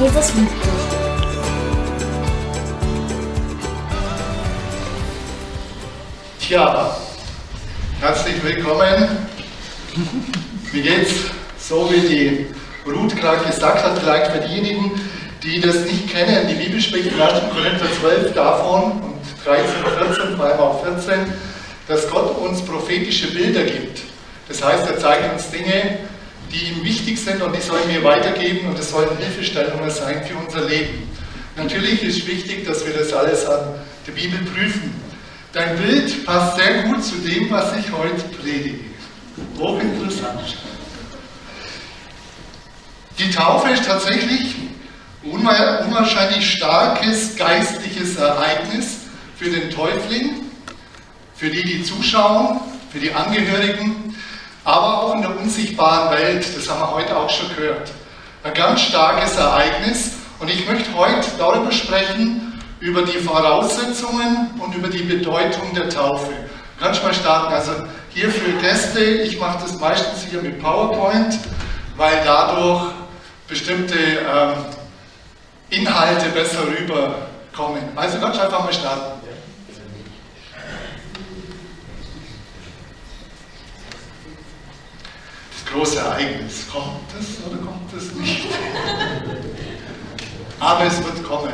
Jesus liebt dich. Tja, herzlich willkommen. Wie geht's? So wie die Ruth gerade gesagt hat, vielleicht für diejenigen, die das nicht kennen. Die Bibel spricht in 1. Korinther 12 davon und 13, 14, vor allem auch 14, dass Gott uns prophetische Bilder gibt. Das heißt, er zeigt uns Dinge, die ihm wichtig sind und die sollen wir weitergeben und es sollen Hilfestellungen sein für unser Leben. Natürlich ist wichtig, dass wir das alles an der Bibel prüfen. Dein Bild passt sehr gut zu dem, was ich heute predige. Hochinteressant. Die Taufe ist tatsächlich ein unwahrscheinlich starkes geistliches Ereignis für den Täufling, für die, die zuschauen, für die Angehörigen, aber auch in der unsichtbaren Welt. Das haben wir heute auch schon gehört. Ein ganz starkes Ereignis. Und ich möchte heute darüber sprechen, über die Voraussetzungen und über die Bedeutung der Taufe. Kannst mal starten? Also hier für Gäste, ich mache das meistens hier mit PowerPoint, weil dadurch bestimmte ähm, Inhalte besser rüberkommen. Also kannst einfach mal starten. Das große Ereignis, kommt es oder kommt es nicht? Aber es wird kommen.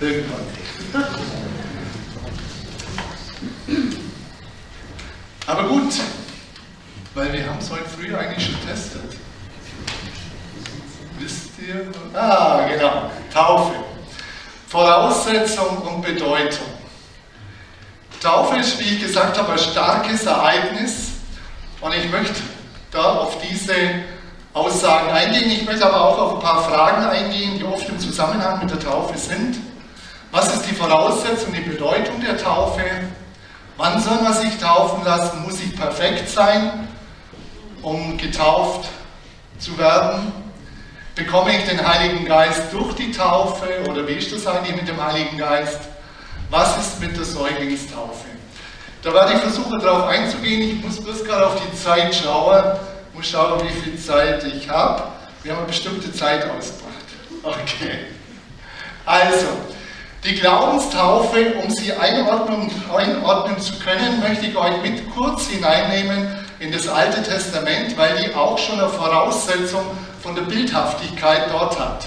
Irgendwann. Aber gut, weil wir haben es heute früh eigentlich schon getestet. Wisst ihr? Ah, genau. Taufe. Voraussetzung und Bedeutung. Taufe ist, wie ich gesagt habe, ein starkes Ereignis. Und ich möchte da auf diese Aussagen eingehen. Ich möchte aber auch auf ein paar Fragen eingehen, die oft im Zusammenhang mit der Taufe sind. Was ist die Voraussetzung, die Bedeutung der Taufe? Wann soll man sich taufen lassen? Muss ich perfekt sein, um getauft zu werden? Bekomme ich den Heiligen Geist durch die Taufe oder wie ist das eigentlich mit dem Heiligen Geist? Was ist mit der Säuglingstaufe? Da werde ich versuchen, darauf einzugehen. Ich muss bloß gerade auf die Zeit schauen. Ich muss schauen, wie viel Zeit ich habe. Wir haben eine bestimmte Zeit ausgemacht. Okay. Also, die Glaubenstaufe, um sie einordnen, einordnen zu können, möchte ich euch mit kurz hineinnehmen in das Alte Testament, weil die auch schon eine Voraussetzung von der Bildhaftigkeit dort hat.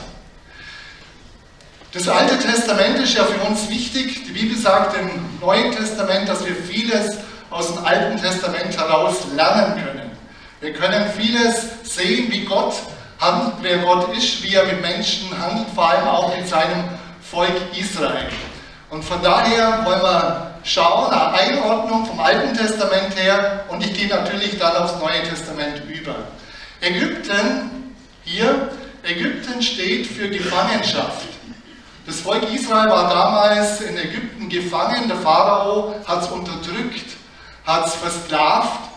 Das Alte Testament ist ja für uns wichtig. Die Bibel sagt im Neuen Testament, dass wir vieles aus dem Alten Testament heraus lernen können. Wir können vieles sehen, wie Gott handelt, wer Gott ist, wie er mit Menschen handelt, vor allem auch mit seinem Volk Israel. Und von daher wollen wir schauen, eine Einordnung vom Alten Testament her und ich gehe natürlich dann aufs Neue Testament über. Ägypten, hier, Ägypten steht für Gefangenschaft. Das Volk Israel war damals in Ägypten gefangen, der Pharao hat es unterdrückt, hat es versklavt.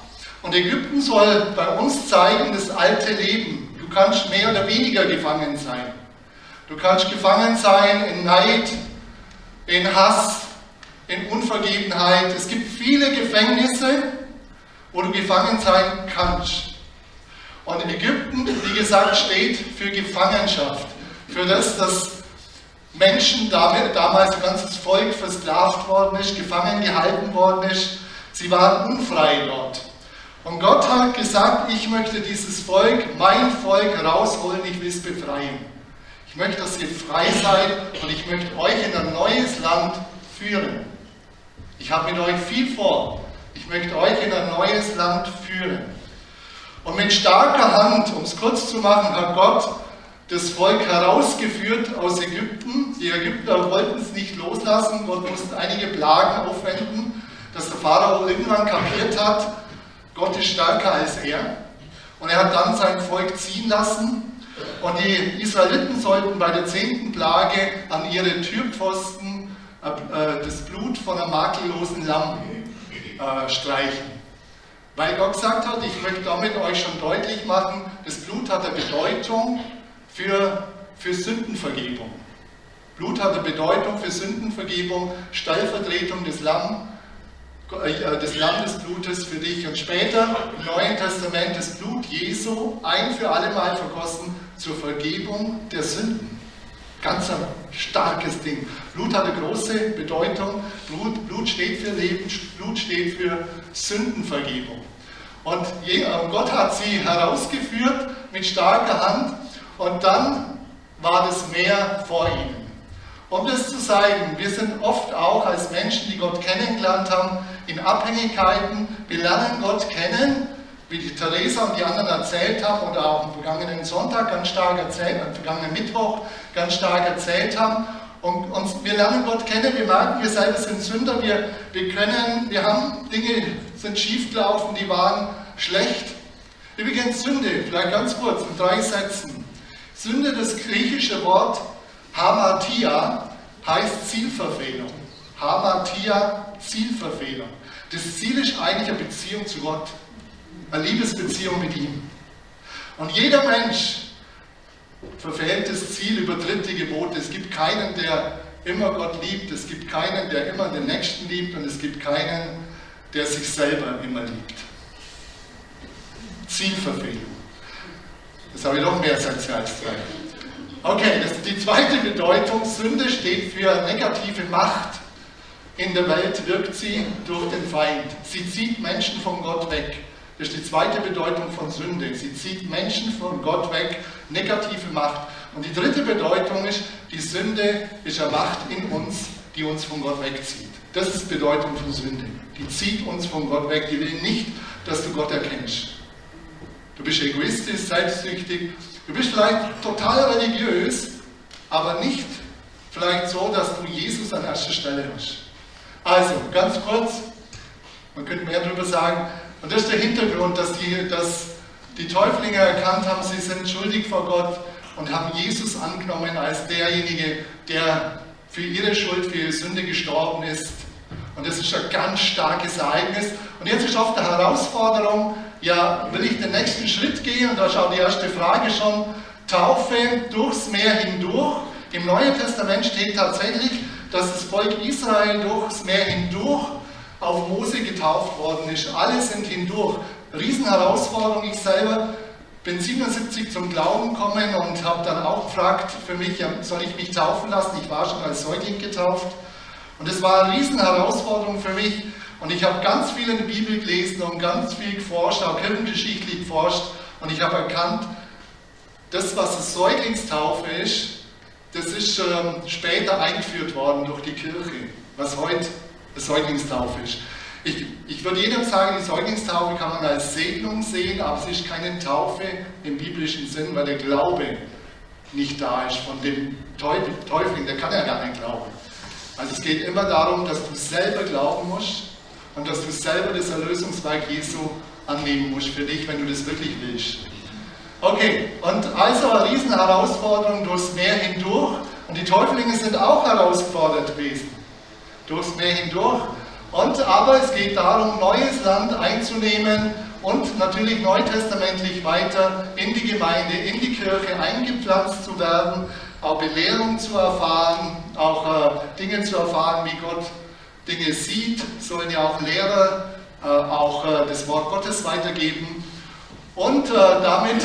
Und Ägypten soll bei uns zeigen, das alte Leben. Du kannst mehr oder weniger gefangen sein. Du kannst gefangen sein in Neid, in Hass, in Unvergebenheit. Es gibt viele Gefängnisse, wo du gefangen sein kannst. Und Ägypten, wie gesagt, steht für Gefangenschaft. Für das, dass Menschen, damals ein ganzes Volk versklavt worden ist, gefangen gehalten worden ist. Sie waren unfrei dort. Und Gott hat gesagt, ich möchte dieses Volk, mein Volk rausholen, ich will es befreien. Ich möchte, dass ihr frei seid und ich möchte euch in ein neues Land führen. Ich habe mit euch viel vor. Ich möchte euch in ein neues Land führen. Und mit starker Hand, um es kurz zu machen, hat Gott das Volk herausgeführt aus Ägypten. Die Ägypter wollten es nicht loslassen. Gott musste einige Plagen aufwenden, dass der Pharao irgendwann kapiert hat, Gott ist stärker als er. Und er hat dann sein Volk ziehen lassen. Und die Israeliten sollten bei der zehnten Plage an ihre Türpfosten äh, das Blut von einem makellosen Lamm äh, streichen. Weil Gott gesagt hat, ich möchte damit euch schon deutlich machen, das Blut hat eine Bedeutung für, für Sündenvergebung. Blut hat eine Bedeutung für Sündenvergebung, Stellvertretung des Lamm äh, des Landesblutes für dich und später im Neuen Testament das Blut Jesu ein für alle Mal vergossen zur Vergebung der Sünden. Ganz ein starkes Ding. Blut hat eine große Bedeutung. Blut, Blut steht für Leben, Blut steht für Sündenvergebung. Und Gott hat sie herausgeführt mit starker Hand und dann war das Meer vor ihnen. Um das zu zeigen, wir sind oft auch als Menschen, die Gott kennengelernt haben, in Abhängigkeiten. Wir lernen Gott kennen, wie die Theresa und die anderen erzählt haben oder auch am vergangenen Sonntag ganz stark erzählt, am vergangenen Mittwoch ganz stark erzählt haben. Und, und wir lernen Gott kennen, wir merken, wir selber sind Sünder, wir, wir können, wir haben Dinge, sind schiefgelaufen, die waren schlecht. Übrigens Sünde, vielleicht ganz kurz, in drei Sätzen. Sünde, das griechische Wort Hamatia, heißt Zielverfehlung. Hamatia, Zielverfehlung. Das Ziel ist eigentlich eine Beziehung zu Gott, eine Liebesbeziehung mit ihm. Und jeder Mensch verfehlt das Ziel, übertritt die Gebote. Es gibt keinen, der immer Gott liebt. Es gibt keinen, der immer den Nächsten liebt. Und es gibt keinen, der sich selber immer liebt. Zielverfehlung. Das habe ich noch mehr drei. Okay, das die zweite Bedeutung. Sünde steht für negative Macht. In der Welt wirkt sie durch den Feind. Sie zieht Menschen von Gott weg. Das ist die zweite Bedeutung von Sünde. Sie zieht Menschen von Gott weg, negative Macht. Und die dritte Bedeutung ist, die Sünde ist eine Macht in uns, die uns von Gott wegzieht. Das ist die Bedeutung von Sünde. Die zieht uns von Gott weg. Die will nicht, dass du Gott erkennst. Du bist egoistisch, selbstsüchtig. Du bist vielleicht total religiös, aber nicht vielleicht so, dass du Jesus an erster Stelle hast. Also, ganz kurz, man könnte mehr darüber sagen, und das ist der Hintergrund, dass die, dass die Täuflinge erkannt haben, sie sind schuldig vor Gott und haben Jesus angenommen als derjenige, der für ihre Schuld, für ihre Sünde gestorben ist. Und das ist ein ganz starkes Ereignis. Und jetzt ist oft die Herausforderung, ja, will ich den nächsten Schritt gehen? Und da schaut die erste Frage schon, Taufe durchs Meer hindurch. Im Neuen Testament steht tatsächlich, dass das Volk Israel durchs Meer hindurch auf Mose getauft worden ist. Alle sind hindurch. Riesenherausforderung. Ich selber bin 77 zum Glauben gekommen und habe dann auch gefragt für mich, soll ich mich taufen lassen? Ich war schon als Säugling getauft. Und es war eine Riesenherausforderung für mich. Und ich habe ganz viel in der Bibel gelesen und ganz viel geforscht, auch kirchengeschichtlich geforscht. Und ich habe erkannt, das, was eine Säuglingstaufe ist, das ist ähm, später eingeführt worden durch die Kirche, was heute eine Säuglingstaufe ist. Ich, ich würde jedem sagen, die Säuglingstaufe kann man als Segnung sehen, aber es ist keine Taufe im biblischen Sinn, weil der Glaube nicht da ist von dem Teufel, der kann ja gar nicht glauben. Also es geht immer darum, dass du selber glauben musst und dass du selber das Erlösungswerk Jesu annehmen musst für dich, wenn du das wirklich willst. Okay, und also eine riesen Herausforderung durchs Meer hindurch und die Täuflinge sind auch herausgefordert gewesen durchs Meer hindurch. Und, aber es geht darum, neues Land einzunehmen und natürlich neutestamentlich weiter in die Gemeinde, in die Kirche eingepflanzt zu werden, auch Belehrung zu erfahren, auch äh, Dinge zu erfahren, wie Gott Dinge sieht, sollen ja auch Lehrer äh, auch äh, das Wort Gottes weitergeben. Und äh, damit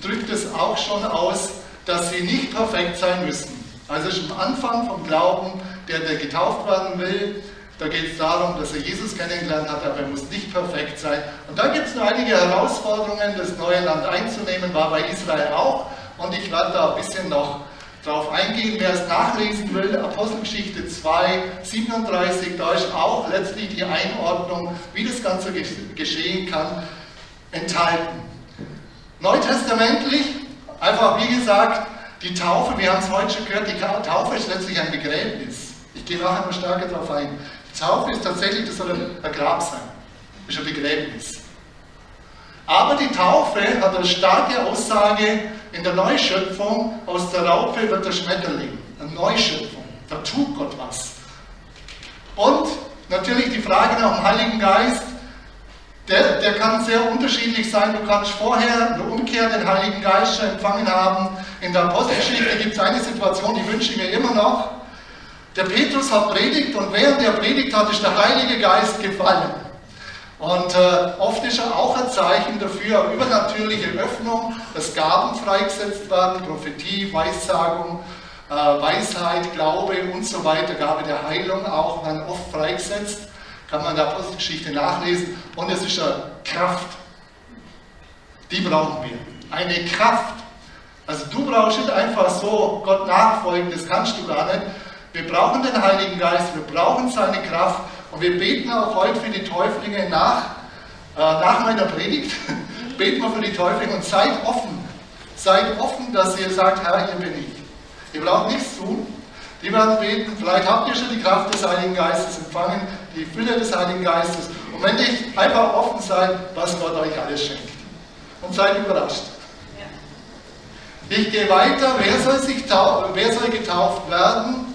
drückt es auch schon aus, dass sie nicht perfekt sein müssen. Also schon am Anfang vom Glauben der, der getauft werden will, da geht es darum, dass er Jesus kennengelernt hat, aber er muss nicht perfekt sein. Und da gibt es noch einige Herausforderungen, das neue Land einzunehmen, war bei Israel auch. Und ich werde da ein bisschen noch drauf eingehen. Wer es nachlesen will, Apostelgeschichte 2, 37, da ist auch letztlich die Einordnung, wie das Ganze geschehen kann, enthalten. Neutestamentlich, einfach wie gesagt, die Taufe, wir haben es heute schon gehört, die Taufe ist letztlich ein Begräbnis. Ich gehe nachher noch stärker darauf ein. Die Taufe ist tatsächlich, das soll ein Grab sein. Das ist ein Begräbnis. Aber die Taufe hat eine starke Aussage in der Neuschöpfung. Aus der Raupe wird der Schmetterling. Eine Neuschöpfung. Da tut Gott was. Und natürlich die Frage nach dem Heiligen Geist. Der, der kann sehr unterschiedlich sein. Du kannst vorher eine Umkehr den Heiligen Geist schon empfangen haben. In der Apostelgeschichte gibt es eine Situation, die wünsche ich mir immer noch. Der Petrus hat predigt und während er predigt hat, ist der Heilige Geist gefallen. Und äh, oft ist er auch ein Zeichen dafür, übernatürliche Öffnung, dass Gaben freigesetzt werden, Prophetie, Weissagung, äh, Weisheit, Glaube und so weiter, Gabe der Heilung auch dann oft freigesetzt. Kann man in der Apostelgeschichte nachlesen. Und es ist eine Kraft. Die brauchen wir. Eine Kraft. Also du brauchst nicht einfach so Gott nachfolgen, das kannst du gar nicht. Wir brauchen den Heiligen Geist, wir brauchen seine Kraft und wir beten auch heute für die Täuflinge nach, äh, nach meiner Predigt. beten wir für die Täuflinge und seid offen. Seid offen, dass ihr sagt, Herr, hier bin ich. Ihr braucht nichts tun. Die werden beten. Vielleicht habt ihr schon die Kraft des Heiligen Geistes empfangen, die Fülle des Heiligen Geistes. Und wenn nicht, einfach offen seid, was Gott euch alles schenkt. Und seid überrascht. Ich gehe weiter. Wer soll, sich wer soll getauft werden?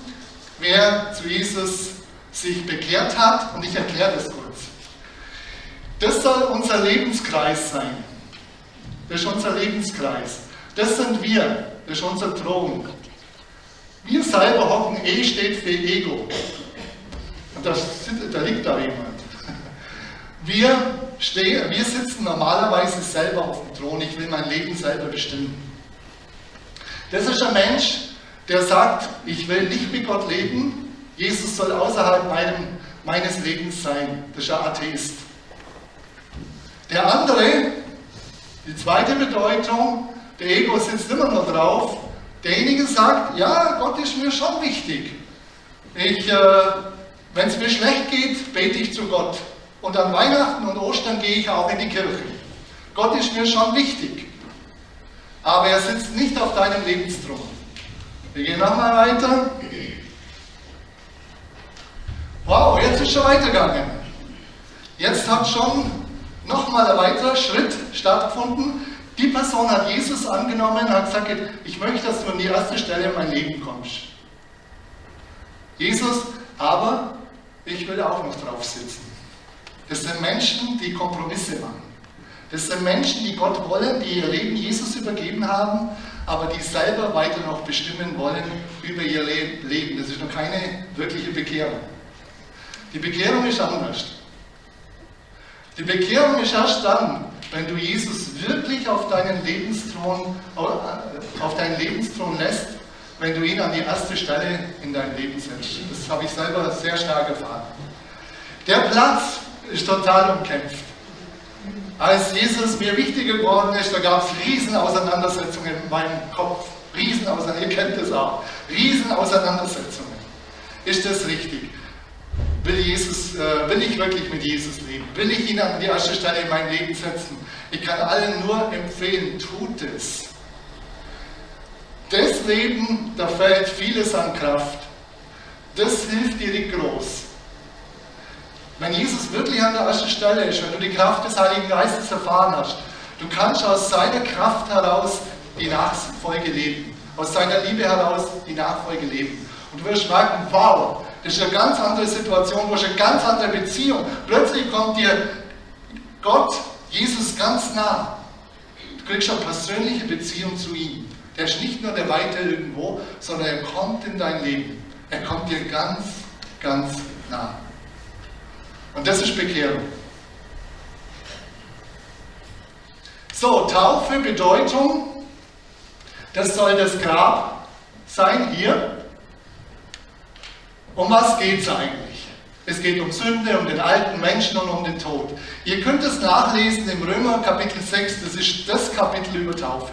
Wer zu Jesus sich bekehrt hat. Und ich erkläre das kurz. Das soll unser Lebenskreis sein. Das ist unser Lebenskreis. Das sind wir. Das ist unser Thron. Wir selber hocken, E steht für Ego. Und da, da liegt da jemand. Wir, stehen, wir sitzen normalerweise selber auf dem Thron. Ich will mein Leben selber bestimmen. Das ist ein Mensch, der sagt, ich will nicht mit Gott leben. Jesus soll außerhalb meinem, meines Lebens sein. Das ist ein Atheist. Der andere, die zweite Bedeutung, der Ego sitzt immer noch drauf, Derjenige sagt, ja, Gott ist mir schon wichtig. äh, Wenn es mir schlecht geht, bete ich zu Gott. Und an Weihnachten und Ostern gehe ich auch in die Kirche. Gott ist mir schon wichtig. Aber er sitzt nicht auf deinem Lebensthron. Wir gehen nochmal weiter. Wow, jetzt ist schon weitergegangen. Jetzt hat schon nochmal ein weiterer Schritt stattgefunden. Die Person hat Jesus angenommen und hat gesagt, ich möchte, dass du an die erste Stelle in mein Leben kommst. Jesus, aber ich will auch noch drauf sitzen. Das sind Menschen, die Kompromisse machen. Das sind Menschen, die Gott wollen, die ihr Leben Jesus übergeben haben, aber die selber weiter noch bestimmen wollen über ihr Leben. Das ist noch keine wirkliche Bekehrung. Die Bekehrung ist anders. Die Bekehrung ist erst dann, wenn du Jesus wirklich auf deinen Lebensthron, auf deinen Lebensthron lässt, wenn du ihn an die erste Stelle in dein Leben setzt. Das habe ich selber sehr stark erfahren. Der Platz ist total umkämpft. Als Jesus mir wichtig geworden ist, da gab es Riesenauseinandersetzungen in meinem Kopf. Riesenauseinandersetzungen, ihr kennt das auch. Riesenauseinandersetzungen. Ist das richtig? Will, Jesus, äh, will ich wirklich mit Jesus leben? Will ich ihn an die erste Stelle in mein Leben setzen? Ich kann allen nur empfehlen, tut es. Das Leben, da fällt vieles an Kraft. Das hilft dir groß. Wenn Jesus wirklich an der ersten Stelle ist, wenn du die Kraft des Heiligen Geistes erfahren hast, du kannst aus seiner Kraft heraus die Nachfolge leben. Aus seiner Liebe heraus die Nachfolge leben. Und du wirst merken, wow, das ist eine ganz andere Situation, du hast eine ganz andere Beziehung. Plötzlich kommt dir Gott, Jesus ganz nah. Du kriegst eine persönliche Beziehung zu ihm. Der ist nicht nur der Weite irgendwo, sondern er kommt in dein Leben. Er kommt dir ganz, ganz nah. Und das ist Bekehrung. So, Taufe, Bedeutung, das soll das Grab sein hier. Um was geht es eigentlich? Es geht um Sünde, um den alten Menschen und um den Tod. Ihr könnt es nachlesen im Römer Kapitel 6, das ist das Kapitel über Taufe.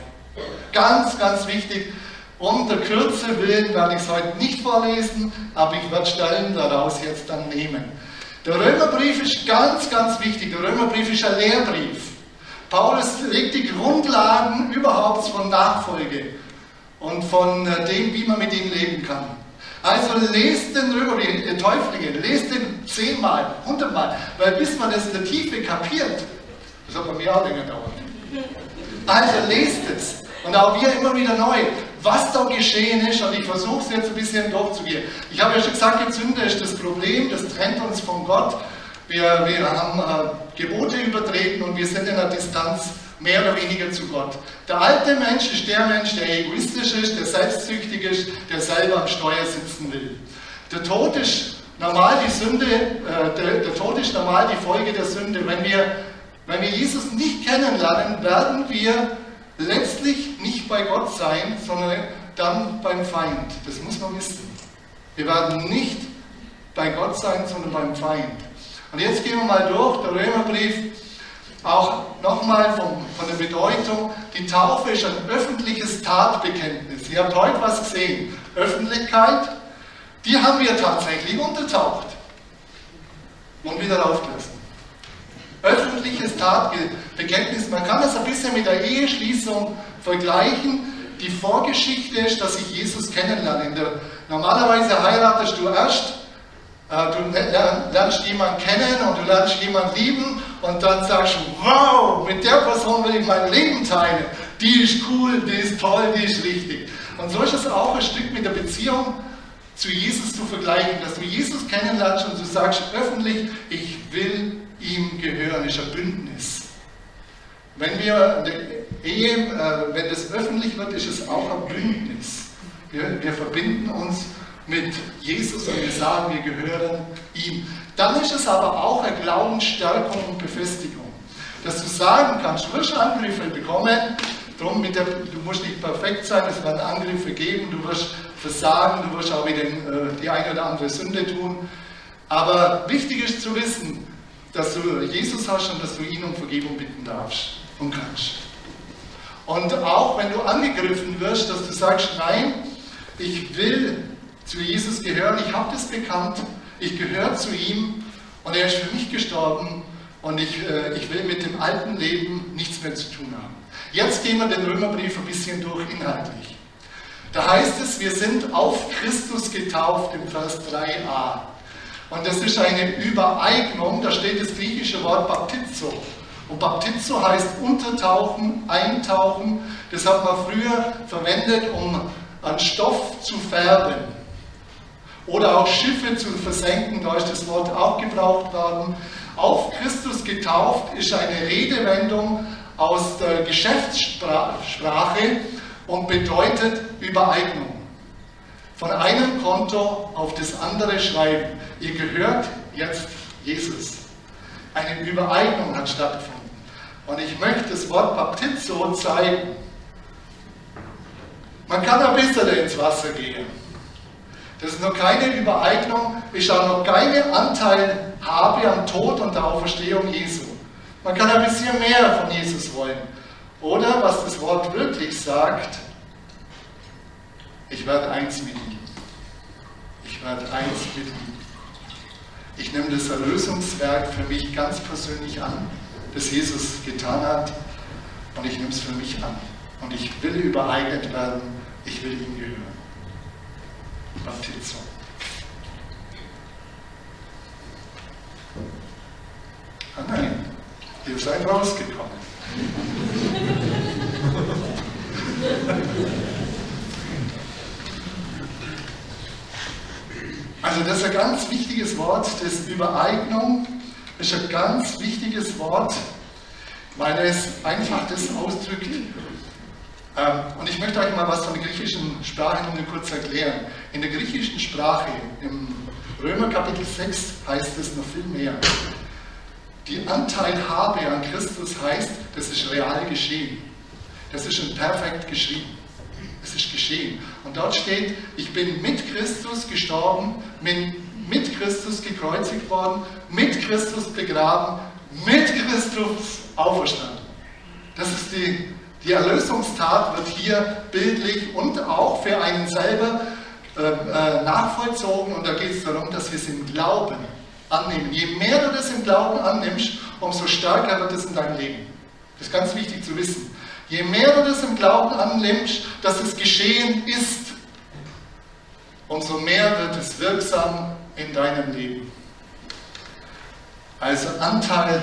Ganz, ganz wichtig. Um der Kürze willen werde ich es heute nicht vorlesen, aber ich werde Stellen daraus jetzt dann nehmen. Der Römerbrief ist ganz, ganz wichtig. Der Römerbrief ist ein Lehrbrief. Paulus legt die Grundlagen überhaupt von Nachfolge und von äh, dem, wie man mit ihm leben kann. Also lest den Römerbrief, Täuflinge, lest den zehnmal, hundertmal, weil bis man das in der Tiefe kapiert, das hat bei mir auch länger dauert. Also lest es. Und auch wir immer wieder neu, was da geschehen ist, und ich versuche es jetzt ein bisschen durchzugehen. Ich habe ja schon gesagt, die Sünde ist das Problem, das trennt uns von Gott. Wir, wir haben äh, Gebote übertreten und wir sind in der Distanz mehr oder weniger zu Gott. Der alte Mensch ist der Mensch, der egoistisch ist, der selbstsüchtig ist, der selber am Steuer sitzen will. Der Tod ist normal die Sünde, äh, der, der Tod ist normal die Folge der Sünde. Wenn wir, wenn wir Jesus nicht kennenlernen, werden wir letztlich nicht bei Gott sein, sondern dann beim Feind. Das muss man wissen. Wir werden nicht bei Gott sein, sondern beim Feind. Und jetzt gehen wir mal durch, der Römerbrief, auch nochmal von, der Bedeutung. Die Taufe ist ein öffentliches Tatbekenntnis. Ihr habt heute was gesehen. Öffentlichkeit, die haben wir tatsächlich untertaucht und wieder aufgelassen. Öffentliches Tatbekenntnis, man kann es ein bisschen mit der Eheschließung vergleichen. Die Vorgeschichte ist, dass ich Jesus kennenlerne. Normalerweise heiratest du erst, du lernst jemanden kennen und du lernst jemanden lieben und dann sagst du, wow, mit der Person will ich mein Leben teilen. Die ist cool, die ist toll, die ist richtig. Und so ist es auch ein Stück mit der Beziehung zu Jesus zu vergleichen, dass du Jesus kennenlernst und du sagst öffentlich, ich will ihm gehören, ist ein Bündnis. Wenn wir Ehe, äh, wenn das öffentlich wird, ist es auch ein Bündnis. Wir, wir verbinden uns mit Jesus und wir sagen, wir gehören ihm. Dann ist es aber auch eine Glaubensstärkung und Befestigung. Dass du sagen kannst, du wirst Angriffe bekommen, drum mit der, du musst nicht perfekt sein, es werden Angriffe geben, du wirst versagen, du wirst auch wieder äh, die eine oder andere Sünde tun. Aber wichtig ist zu wissen, dass du Jesus hast und dass du ihn um Vergebung bitten darfst und kannst. Und auch wenn du angegriffen wirst, dass du sagst, nein, ich will zu Jesus gehören, ich habe das bekannt, ich gehöre zu ihm und er ist für mich gestorben und ich, äh, ich will mit dem alten Leben nichts mehr zu tun haben. Jetzt gehen wir den Römerbrief ein bisschen durch inhaltlich. Da heißt es, wir sind auf Christus getauft im Vers 3a. Und das ist eine Übereignung, da steht das griechische Wort Baptizo. Und Baptizo heißt untertauchen, eintauchen. Das hat man früher verwendet, um an Stoff zu färben. Oder auch Schiffe zu versenken, da ist das Wort auch gebraucht worden. Auf Christus getauft ist eine Redewendung aus der Geschäftssprache und bedeutet Übereignung. Von einem Konto auf das andere schreiben. Ihr gehört jetzt Jesus. Eine Übereignung hat stattgefunden. Und ich möchte das Wort Baptizo zeigen. Man kann ein bisschen ins Wasser gehen. Das ist noch keine Übereignung, ich auch noch keinen Anteil habe am Tod und der Auferstehung Jesu. Man kann ein bisschen mehr von Jesus wollen. Oder was das Wort wirklich sagt, ich werde eins mit ihm. Ich werde eins mit ihm. Ich nehme das Erlösungswerk für mich ganz persönlich an, das Jesus getan hat, und ich nehme es für mich an. Und ich will übereignet werden, ich will ihm gehören. Baptizo. Ah nein, ihr seid rausgekommen. Also das ist ein ganz wichtiges Wort, das Übereignung ist ein ganz wichtiges Wort, weil es einfach das ausdrückt. Ähm, und ich möchte euch mal was von der griechischen Sprache nur kurz erklären. In der griechischen Sprache, im Römer Kapitel 6 heißt es noch viel mehr. Die Anteilhabe an Christus heißt, das ist real geschehen. Das ist schon perfekt geschrieben. Es ist geschehen. Und dort steht, ich bin mit Christus gestorben, bin mit Christus gekreuzigt worden, mit Christus begraben, mit Christus auferstanden. Das ist die, die Erlösungstat, wird hier bildlich und auch für einen selber äh, äh, nachvollzogen. Und da geht es darum, dass wir es im Glauben annehmen. Je mehr du das im Glauben annimmst, umso stärker wird es in deinem Leben. Das ist ganz wichtig zu wissen. Je mehr du das im Glauben annimmst, dass es geschehen ist, umso mehr wird es wirksam in deinem Leben. Also Anteil,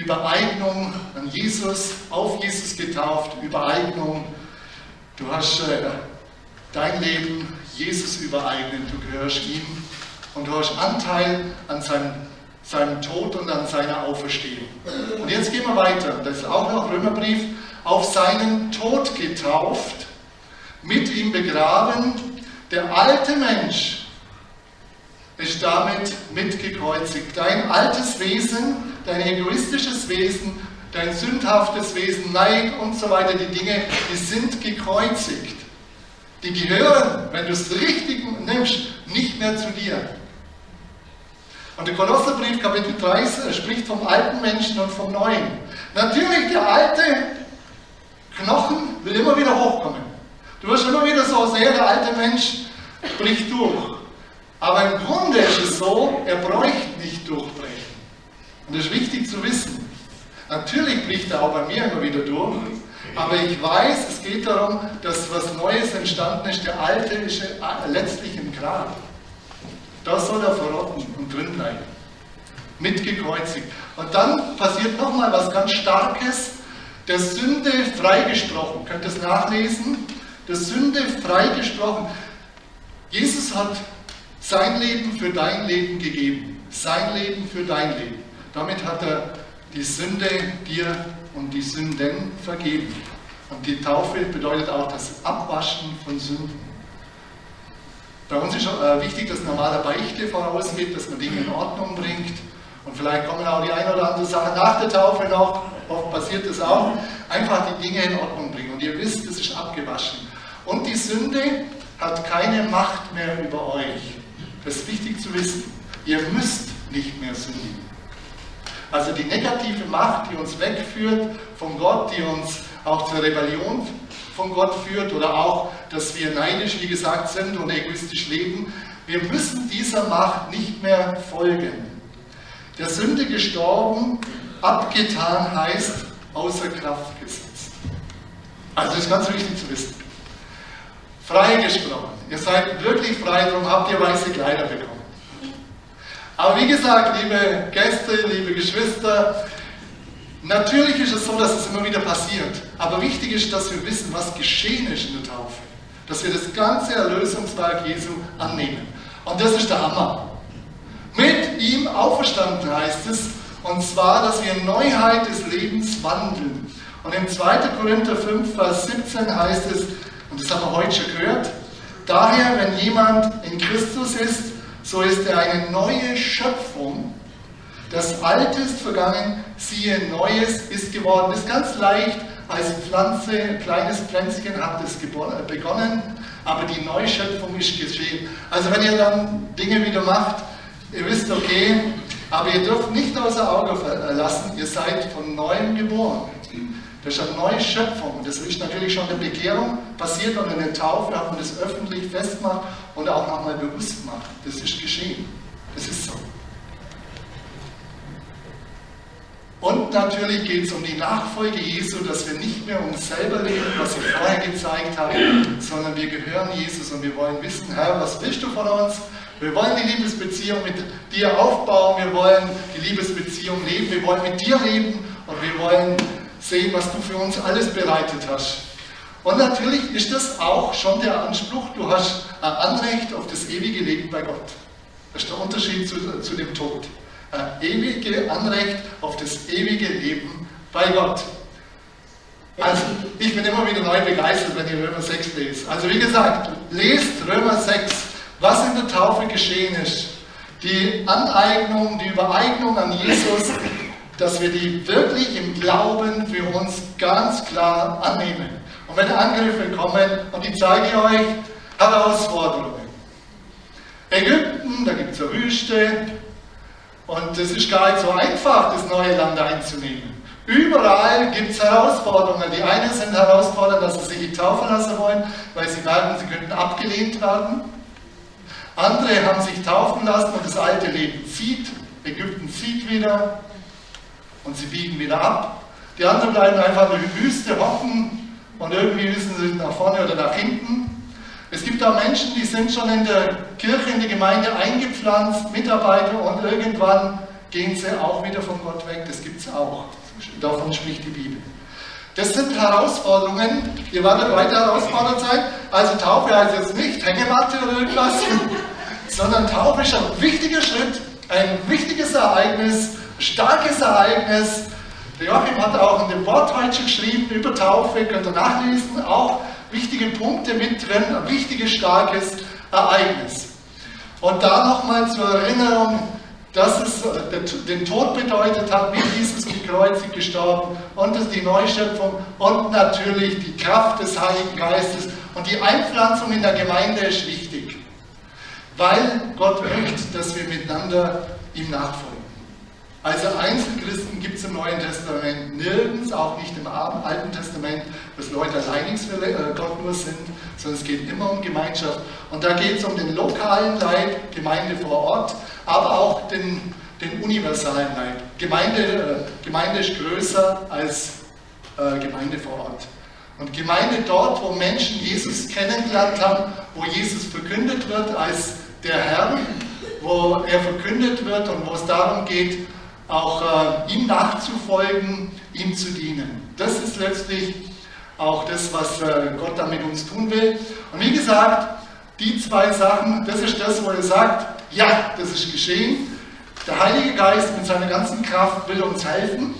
Übereignung an Jesus, auf Jesus getauft, Übereignung. Du hast äh, dein Leben Jesus übereignet, du gehörst ihm und du hast Anteil an seinem, seinem Tod und an seiner Auferstehung. Und jetzt gehen wir weiter. Das ist auch noch Römerbrief. Auf seinen Tod getauft, mit ihm begraben, der alte Mensch ist damit mitgekreuzigt. Dein altes Wesen, dein egoistisches Wesen, dein sündhaftes Wesen, Neid und so weiter, die Dinge, die sind gekreuzigt. Die gehören, wenn du es richtig nimmst, nicht mehr zu dir. Und der Kolosserbrief Kapitel 3 spricht vom alten Menschen und vom neuen. Natürlich, der alte Knochen will immer wieder hochkommen. Du wirst immer wieder so sehen, der alte Mensch bricht durch. Aber im Grunde ist es so, er bräuchte nicht durchbrechen. Und das ist wichtig zu wissen. Natürlich bricht er auch bei mir immer wieder durch. Aber ich weiß, es geht darum, dass was Neues entstanden ist. Der alte ist letztlich im Grab. Da soll er verrotten und drin bleiben. Mitgekreuzigt. Und dann passiert nochmal was ganz Starkes. Der Sünde freigesprochen. Könnt ihr es nachlesen? Der Sünde freigesprochen. Jesus hat sein Leben für dein Leben gegeben. Sein Leben für dein Leben. Damit hat er die Sünde dir und die Sünden vergeben. Und die Taufe bedeutet auch das Abwaschen von Sünden. Bei uns ist äh, wichtig, dass normaler Beichte vorausgeht, dass man Dinge in Ordnung bringt. Und vielleicht kommen auch die eine oder andere Sache nach der Taufe noch, oft passiert das auch. Einfach die Dinge in Ordnung bringen. Und ihr wisst, es ist abgewaschen. Und die Sünde hat keine Macht mehr über euch. Das ist wichtig zu wissen. Ihr müsst nicht mehr sündigen. Also die negative Macht, die uns wegführt von Gott, die uns auch zur Rebellion von Gott führt oder auch, dass wir neidisch, wie gesagt, sind und egoistisch leben, wir müssen dieser Macht nicht mehr folgen. Der Sünde gestorben, abgetan heißt außer Kraft gesetzt. Also das ist ganz wichtig zu wissen. Freigesprochen. Ihr seid wirklich frei, darum habt ihr weiße Kleider bekommen. Aber wie gesagt, liebe Gäste, liebe Geschwister, natürlich ist es so, dass es immer wieder passiert. Aber wichtig ist, dass wir wissen, was geschehen ist in der Taufe. Dass wir das ganze Erlösungswerk Jesu annehmen. Und das ist der Hammer. Mit ihm auferstanden heißt es, und zwar, dass wir in Neuheit des Lebens wandeln. Und im 2. Korinther 5, Vers 17 heißt es, und das haben wir heute schon gehört, daher, wenn jemand in Christus ist, so ist er eine neue Schöpfung. Das Alte ist vergangen, siehe, Neues ist geworden. Das ist ganz leicht. Als Pflanze, ein kleines Pflänzchen hat es begonnen, aber die Neuschöpfung ist geschehen. Also wenn ihr dann Dinge wieder macht, ihr wisst, okay, aber ihr dürft nicht außer Auge lassen, ihr seid von neuem geboren. Das ist eine neue Schöpfung. Das ist natürlich schon in der Bekehrung passiert und in der Taufe hat man das öffentlich festgemacht und auch nochmal bewusst gemacht. Das ist geschehen. Das ist so. Und natürlich geht es um die Nachfolge Jesu, dass wir nicht mehr uns selber leben, was ich vorher gezeigt habe, sondern wir gehören Jesus und wir wollen wissen, Herr, was willst du von uns? Wir wollen die Liebesbeziehung mit dir aufbauen, wir wollen die Liebesbeziehung leben, wir wollen mit dir leben und wir wollen sehen, was du für uns alles bereitet hast. Und natürlich ist das auch schon der Anspruch, du hast ein Anrecht auf das ewige Leben bei Gott. Das ist der Unterschied zu, zu dem Tod. Ein ewiges Anrecht auf das ewige Leben bei Gott. Also, ich bin immer wieder neu begeistert, wenn ihr Römer 6 lest. Also, wie gesagt, lest Römer 6, was in der Taufe geschehen ist. Die Aneignung, die Übereignung an Jesus, dass wir die wirklich im Glauben für uns ganz klar annehmen. Und wenn Angriffe kommen, und ich zeige euch Herausforderungen. Ägypten, da gibt es eine Wüste, und es ist gar nicht so einfach, das neue Land einzunehmen. Überall gibt es Herausforderungen. Die einen sind herausfordernd, dass sie sich taufen lassen wollen, weil sie merken, sie könnten abgelehnt werden. Andere haben sich taufen lassen und das alte Leben zieht. Ägypten zieht wieder und sie biegen wieder ab. Die anderen bleiben einfach in der Wüste hocken und irgendwie müssen sie nach vorne oder nach hinten. Es gibt auch Menschen, die sind schon in der Kirche, in die Gemeinde eingepflanzt, Mitarbeiter und irgendwann gehen sie auch wieder von Gott weg. Das gibt es auch. Davon spricht die Bibel. Das sind Herausforderungen. Ihr werdet weiter herausfordert sein. Also Taufe heißt jetzt nicht Hängematte oder irgendwas, sondern Taufe ist ein wichtiger Schritt, ein wichtiges Ereignis, starkes Ereignis. Der Joachim hat auch in dem Wort heute geschrieben über Taufe, könnt ihr nachlesen, auch wichtige Punkte mit drin, ein wichtiges, starkes Ereignis. Und da nochmal zur Erinnerung, dass es äh, den Tod bedeutet hat, wie Jesus gekreuzigt gestorben und die Neuschöpfung und natürlich die Kraft des Heiligen Geistes und die Einpflanzung in der Gemeinde ist wichtig, weil Gott möchte, dass wir miteinander ihm nachfolgen. Also Einzelchristen gibt es im Neuen Testament nirgends, auch nicht im Alten Testament, dass Leute alleinig für äh, Gott nur sind, sondern es geht immer um Gemeinschaft. Und da geht es um den lokalen Leib, Gemeinde vor Ort, aber auch den, den universalen Leib. Gemeinde, äh, Gemeinde ist größer als äh, Gemeinde vor Ort. Und Gemeinde dort, wo Menschen Jesus kennengelernt haben, wo Jesus verkündet wird als der Herr, wo er verkündet wird und wo es darum geht, auch äh, ihm nachzufolgen, ihm zu dienen. Das ist letztlich auch das, was äh, Gott da mit uns tun will. Und wie gesagt, die zwei Sachen, das ist das, wo er sagt, ja, das ist geschehen. Der Heilige Geist mit seiner ganzen Kraft will uns helfen.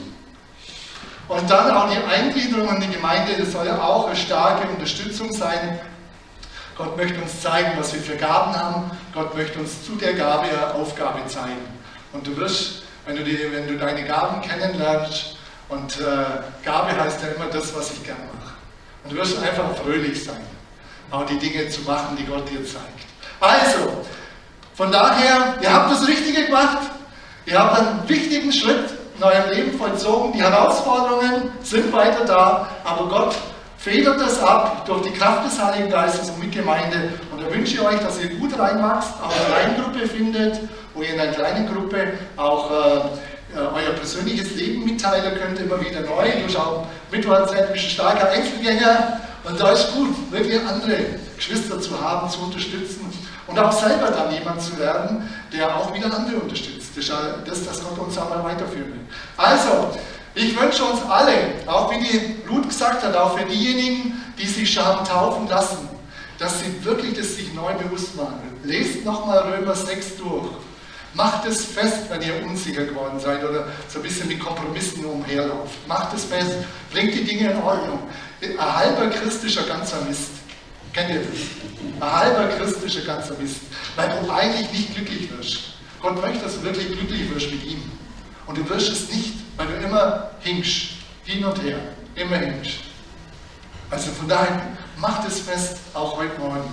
Und dann auch die Eingliederung in die Gemeinde, das soll ja auch eine starke Unterstützung sein. Gott möchte uns zeigen, was wir für Gaben haben. Gott möchte uns zu der Gabe Aufgabe zeigen. Und du wirst, wenn du, die, wenn du deine Gaben kennenlernst, und äh, Gabe heißt ja immer das, was ich gern mache. Und du wirst einfach fröhlich sein, auch die Dinge zu machen, die Gott dir zeigt. Also, von daher, ihr habt das Richtige gemacht. Ihr habt einen wichtigen Schritt in eurem Leben vollzogen. Die Herausforderungen sind weiter da, aber Gott federt das ab durch die Kraft des Heiligen Geistes und mit Gemeinde. Und da wünsche ich euch, dass ihr gut reinwachst, auch eine Kleingruppe findet, wo ihr in einer kleinen Gruppe auch äh, euer persönliches Leben mitteilen könnt, immer wieder neu. Du schaust, Mittwochzeit bist ein starker Einzelgänger und da ist gut, wirklich andere Geschwister zu haben, zu unterstützen und auch selber dann jemand zu werden, der auch wieder andere unterstützt. Das das, Gott uns einmal weiterführen will. Also, ich wünsche uns alle, auch wie die Ruth gesagt hat, auch für diejenigen, die sich schon haben taufen lassen, dass sie wirklich das sich neu bewusst machen. Lest nochmal Römer 6 durch. Macht es fest, wenn ihr unsicher geworden seid oder so ein bisschen mit Kompromissen umherlauft. Macht es fest, bringt die Dinge in Ordnung. Ein halber christlicher ganzer Mist. Kennt ihr das? Ein halber christlicher ganzer Mist. Weil du eigentlich nicht glücklich wirst. Gott möchte, dass du wirklich glücklich wirst mit ihm. Und du wirst es nicht, weil du immer hinkst. Hin und her. Immer hinkst. Also von daher, mach das fest, auch heute Morgen.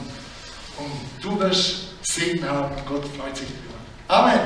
Und du wirst Segen haben und Gott freut sich darüber. Amén.